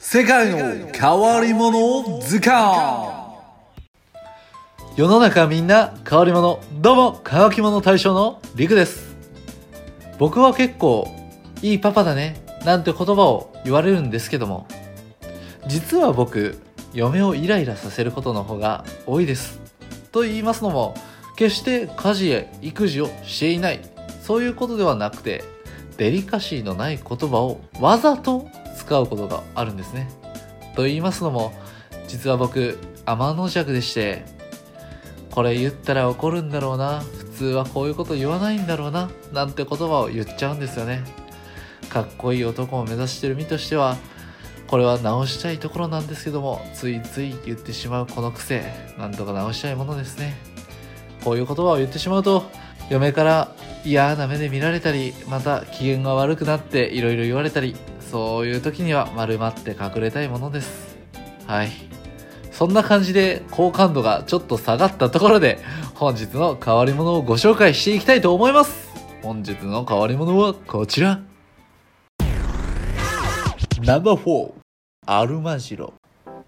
世界の変わり者図鑑世の中みんな変わり者どうも乾き物大将のりくです。僕は結構いいパパだねなんて言葉を言われるんですけども。実は僕嫁をイライラさせることの方が多いです。と言いますのも決して家事や育児をしていない。そういうことではなくてデリカシーのない言葉をわざと使うことがあるんですね。と言いますのも実は僕天の弱でしてこれ言ったら怒るんだろうな普通はこういうこと言わないんだろうななんて言葉を言っちゃうんですよね。かっこいい男を目指してる身としてはこれは直したいところなんですけどもついつい言ってしまうこの癖なんとか直したいものですね。こういう言葉を言ってしまうと嫁から嫌な目で見られたりまた機嫌が悪くなっていろいろ言われたりそういう時には丸まって隠れたいものです。はい。そんな感じで好感度がちょっと下がったところで本日の変わり者をご紹介していきたいと思います。本日の変わり者はこちら。ナンバー4アルマジロ。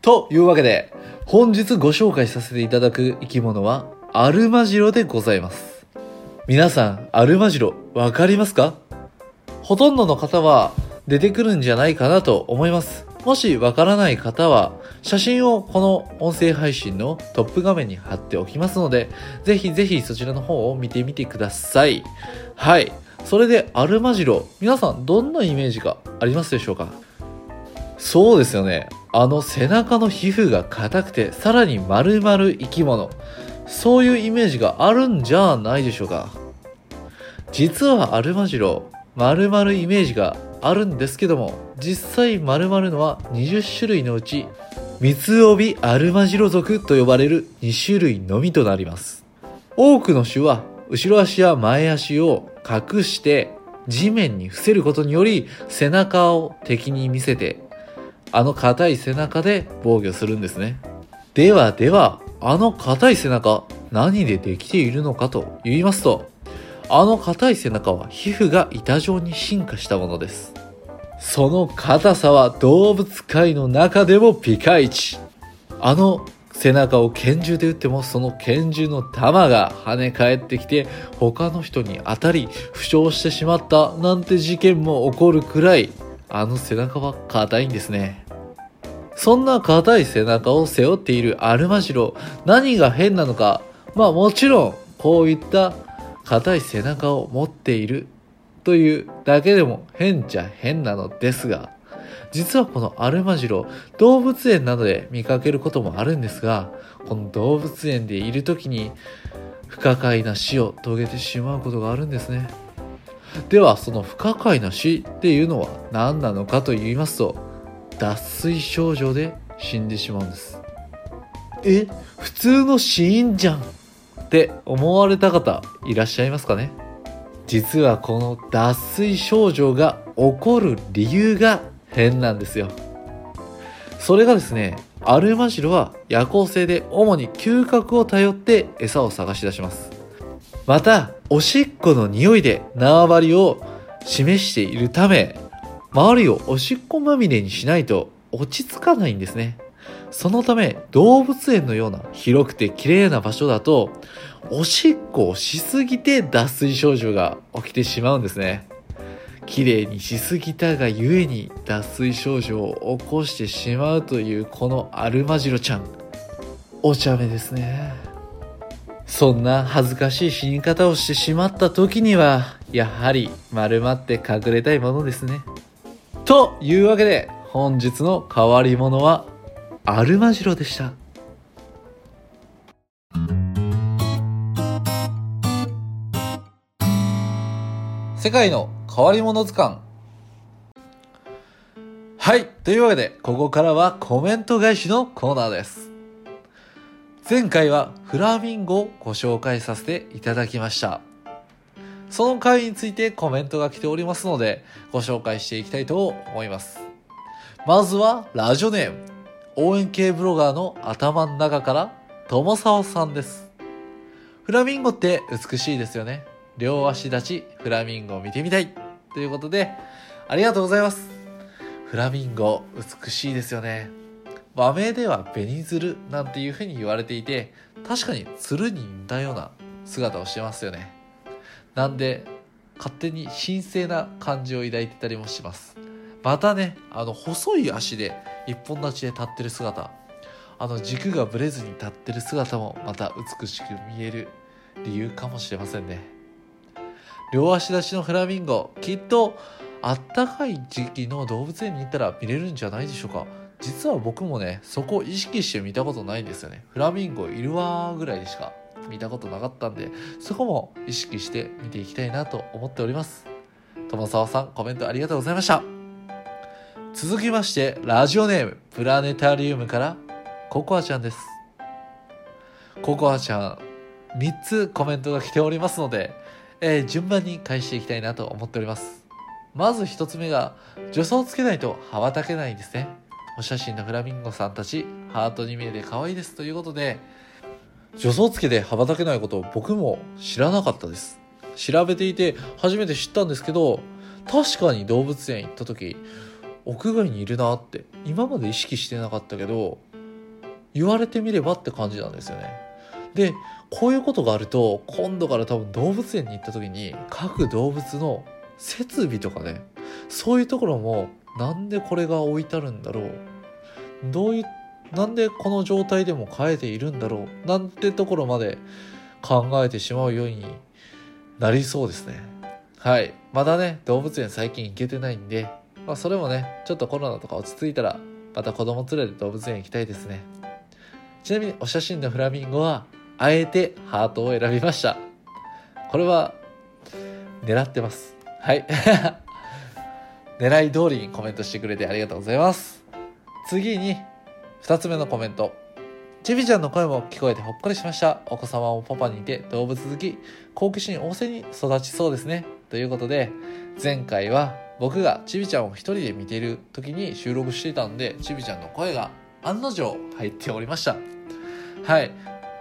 というわけで本日ご紹介させていただく生き物はアルマジロでございます。皆さんアルマジロわかりますか？ほとんどの方は出てくるんじゃないかなと思います。もしわからない方は写真をこの音声配信のトップ画面に貼っておきますのでぜひぜひそちらの方を見てみてください。はい。それでアルマジロ皆さんどんなイメージがありますでしょうか？そうですよね。あの背中の皮膚が硬くてさらに丸々生き物。そういうイメージがあるんじゃないでしょうか？実はアルマジロ丸々イメージがあるんですけども実際丸々のは20種類のうち三つ帯アルマジロ属と呼ばれる2種類のみとなります多くの種は後ろ足や前足を隠して地面に伏せることにより背中を敵に見せてあの硬い背中で防御するんですね。ではでは、あの硬い背中、何でできているのかと言いますと、あの硬い背中は皮膚が板状に進化したものです。その硬さは動物界の中でもピカイチ。あの背中を拳銃で撃ってもその拳銃の弾が跳ね返ってきて他の人に当たり負傷してしまったなんて事件も起こるくらいあの背中は硬いんですね。そんな硬い背中を背負っているアルマジロ、何が変なのか、まあもちろん、こういった硬い背中を持っているというだけでも変じゃ変なのですが、実はこのアルマジロ、動物園などで見かけることもあるんですが、この動物園でいる時に不可解な死を遂げてしまうことがあるんですね。ではその不可解な死っていうのは何なのかと言いますと脱水症状で死んでしまうんですえ普通の死因じゃんって思われた方いらっしゃいますかね？実はこの脱水症状が起こる理由が変なんですよ。それがですねアルマジロは夜行性で主に嗅覚を頼って餌を探し出します。またおしっこの匂いで縄張りを示しているため周りをおしっこまみれにしないと落ち着かないんですね。そのため動物園のような広くて綺麗な場所だとおしっこをしすぎて脱水症状が起きてしまうんですね。綺麗にしすぎたがゆえに脱水症状を起こしてしまうというこのアルマジロちゃん。お茶目ですね。そんな恥ずかしい死に方をしてしまった時には、やはり丸まって隠れたいものですね。というわけで、本日の変わり者は、アルマジロでした。世界の変わり者図鑑。はい。というわけで、ここからはコメント返しのコーナーです。前回はフラミンゴをご紹介させていただきました。その回についてコメントが来ておりますので、ご紹介していきたいと思います。まずは、ラジオネーム、応援系ブロガーの頭の中から、友沢さんです。フラミンゴって美しいですよね。両足立ち、フラミンゴを見てみたい。ということで、ありがとうございます。フラミンゴ美しいですよね和名では紅鶴なんていう風に言われていて確かに鶴に似たような姿をしてますよねなんで勝手に神聖な感じを抱いてたりもしますまたねあの細い足で一本立ちで立ってる姿。あの軸がぶれずに立ってる姿もまた美しく見える理由かもしれませんね。両足立ちのフラミンゴきっとあったかい時期の動物園に行ったら見れるんじゃないでしょうか。実は僕もねそこを意識して見たことないんですよね。フラミンゴいるわーぐらいでしか見たことなかったんでそこも意識して見ていきたいなと思っております。友沢さんコメントありがとうございました。続きましてラジオネームプラネタリウムからココアちゃんです。ココアちゃん3つコメントが来ておりますので、えー、順番に返していきたいなと思っております。まず1つ目が助走つけないと羽ばたけないんですね。お写真のフラミンゴさんたちハートに見えて可愛いです。ということで助走つけで羽ばたけないことを僕も知らなかったです。調べていて初めて知ったんですけど確かに動物園行った時屋外にいるなって今まで意識してなかったけど言われてみればって感じなんですよね。でこういうことがあると今度から多分動物園に行った時に各動物の設備とかねそういうところもなんでこれが置いてあるんだろうどういうなんでこの状態でも変えているんだろうなんてところまで考えてしまうようになりそうですね。はい。まだね動物園最近行けてないんで、まあ、それもねちょっとコロナとか落ち着いたらまた子供連れて動物園行きたいですね。ちなみにお写真のフラミンゴはあえてハートを選びました。これは狙ってます。はい。狙い通りにコメントしてくれてありがとうございます。次に2つ目のコメント。ちびちゃんの声も聞こえてほっこりしました。お子様もパパにいて動物好き。好奇心旺盛に育ちそうですね。ということで前回は僕がちびちゃんを一人で見ている時に収録してたんでちびちゃんの声が案の定入っておりましたはい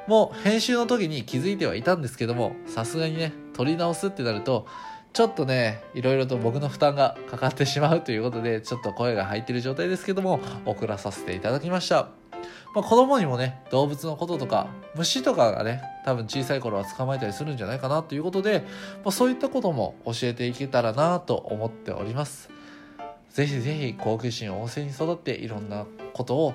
もう編集の時に気づいてはいたんですけどもさすがにね撮り直すってなるとちょっとね、いろいろと僕の負担がかかってしまうということで、ちょっと声が入ってる状態ですけども、送らさせていただきました。まあ、子供にもね、動物のこととか、虫とかがね、多分小さい頃は捕まえたりするんじゃないかなということで、まあ、そういったことも教えていけたらなと思っております。ぜひぜひ好奇心旺盛に育っていろんなことを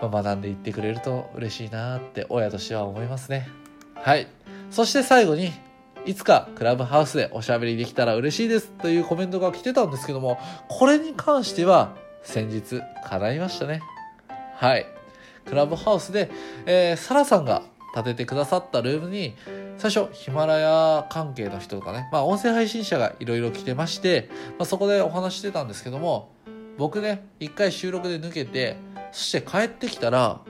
学んでいってくれると嬉しいなって親としては思いますね。はい。そして最後にいつかクラブハウスでおしゃべりできたら嬉しいですというコメントが来てたんですけども、これに関しては先日叶いましたね。はい。クラブハウスで、えー、サラさんが建ててくださったルームに、最初、ヒマラヤ関係の人とかね、まあ音声配信者がいろいろ来てまして、まあ、そこでお話してたんですけども、僕ね、一回収録で抜けて、そして帰ってきたら、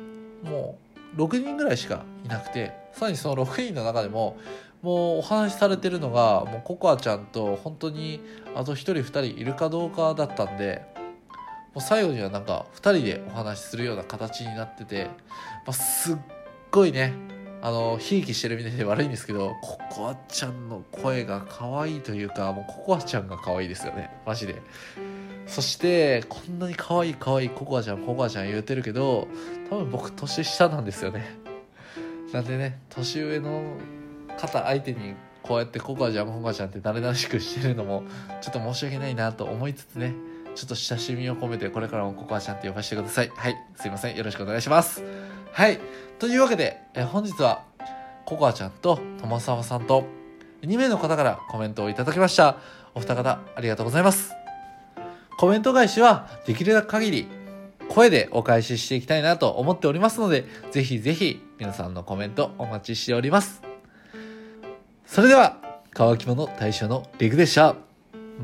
もう6人ぐらいしかいなくて、さらにその6人の中でも、もうお話しされてるのがもうココアちゃんと本当にあと1人2人いるかどうかだったんでう最後にはなんか2人でお話しするような形になってて、まあ、すっごいねあのひいきしてるみたいで悪いんですけどココアちゃんの声が可愛いというかもうココアちゃんが可愛いですよね。マジで。そしてこんなに可愛い可愛いココアちゃんココアちゃん言うてるけど多分僕年下なんですよね。なんでね年上の方相手にこうやってココアちゃんココアちゃんって誰々しくしてるのもちょっと申し訳ないなと思いつつねちょっと親しみを込めてこれからもココアちゃんって呼ばせてください。はい。すいません。よろしくお願いします。はい。というわけでえ本日はココアちゃんと友沢さんと2名の方からコメントをいただきました。お二方ありがとうございます。コメント返しはできる限り声でお返ししていきたいなと思っておりますので、ぜひぜひ皆さんのコメントお待ちしております。それでは、乾き物大将のリグでした。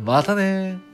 またね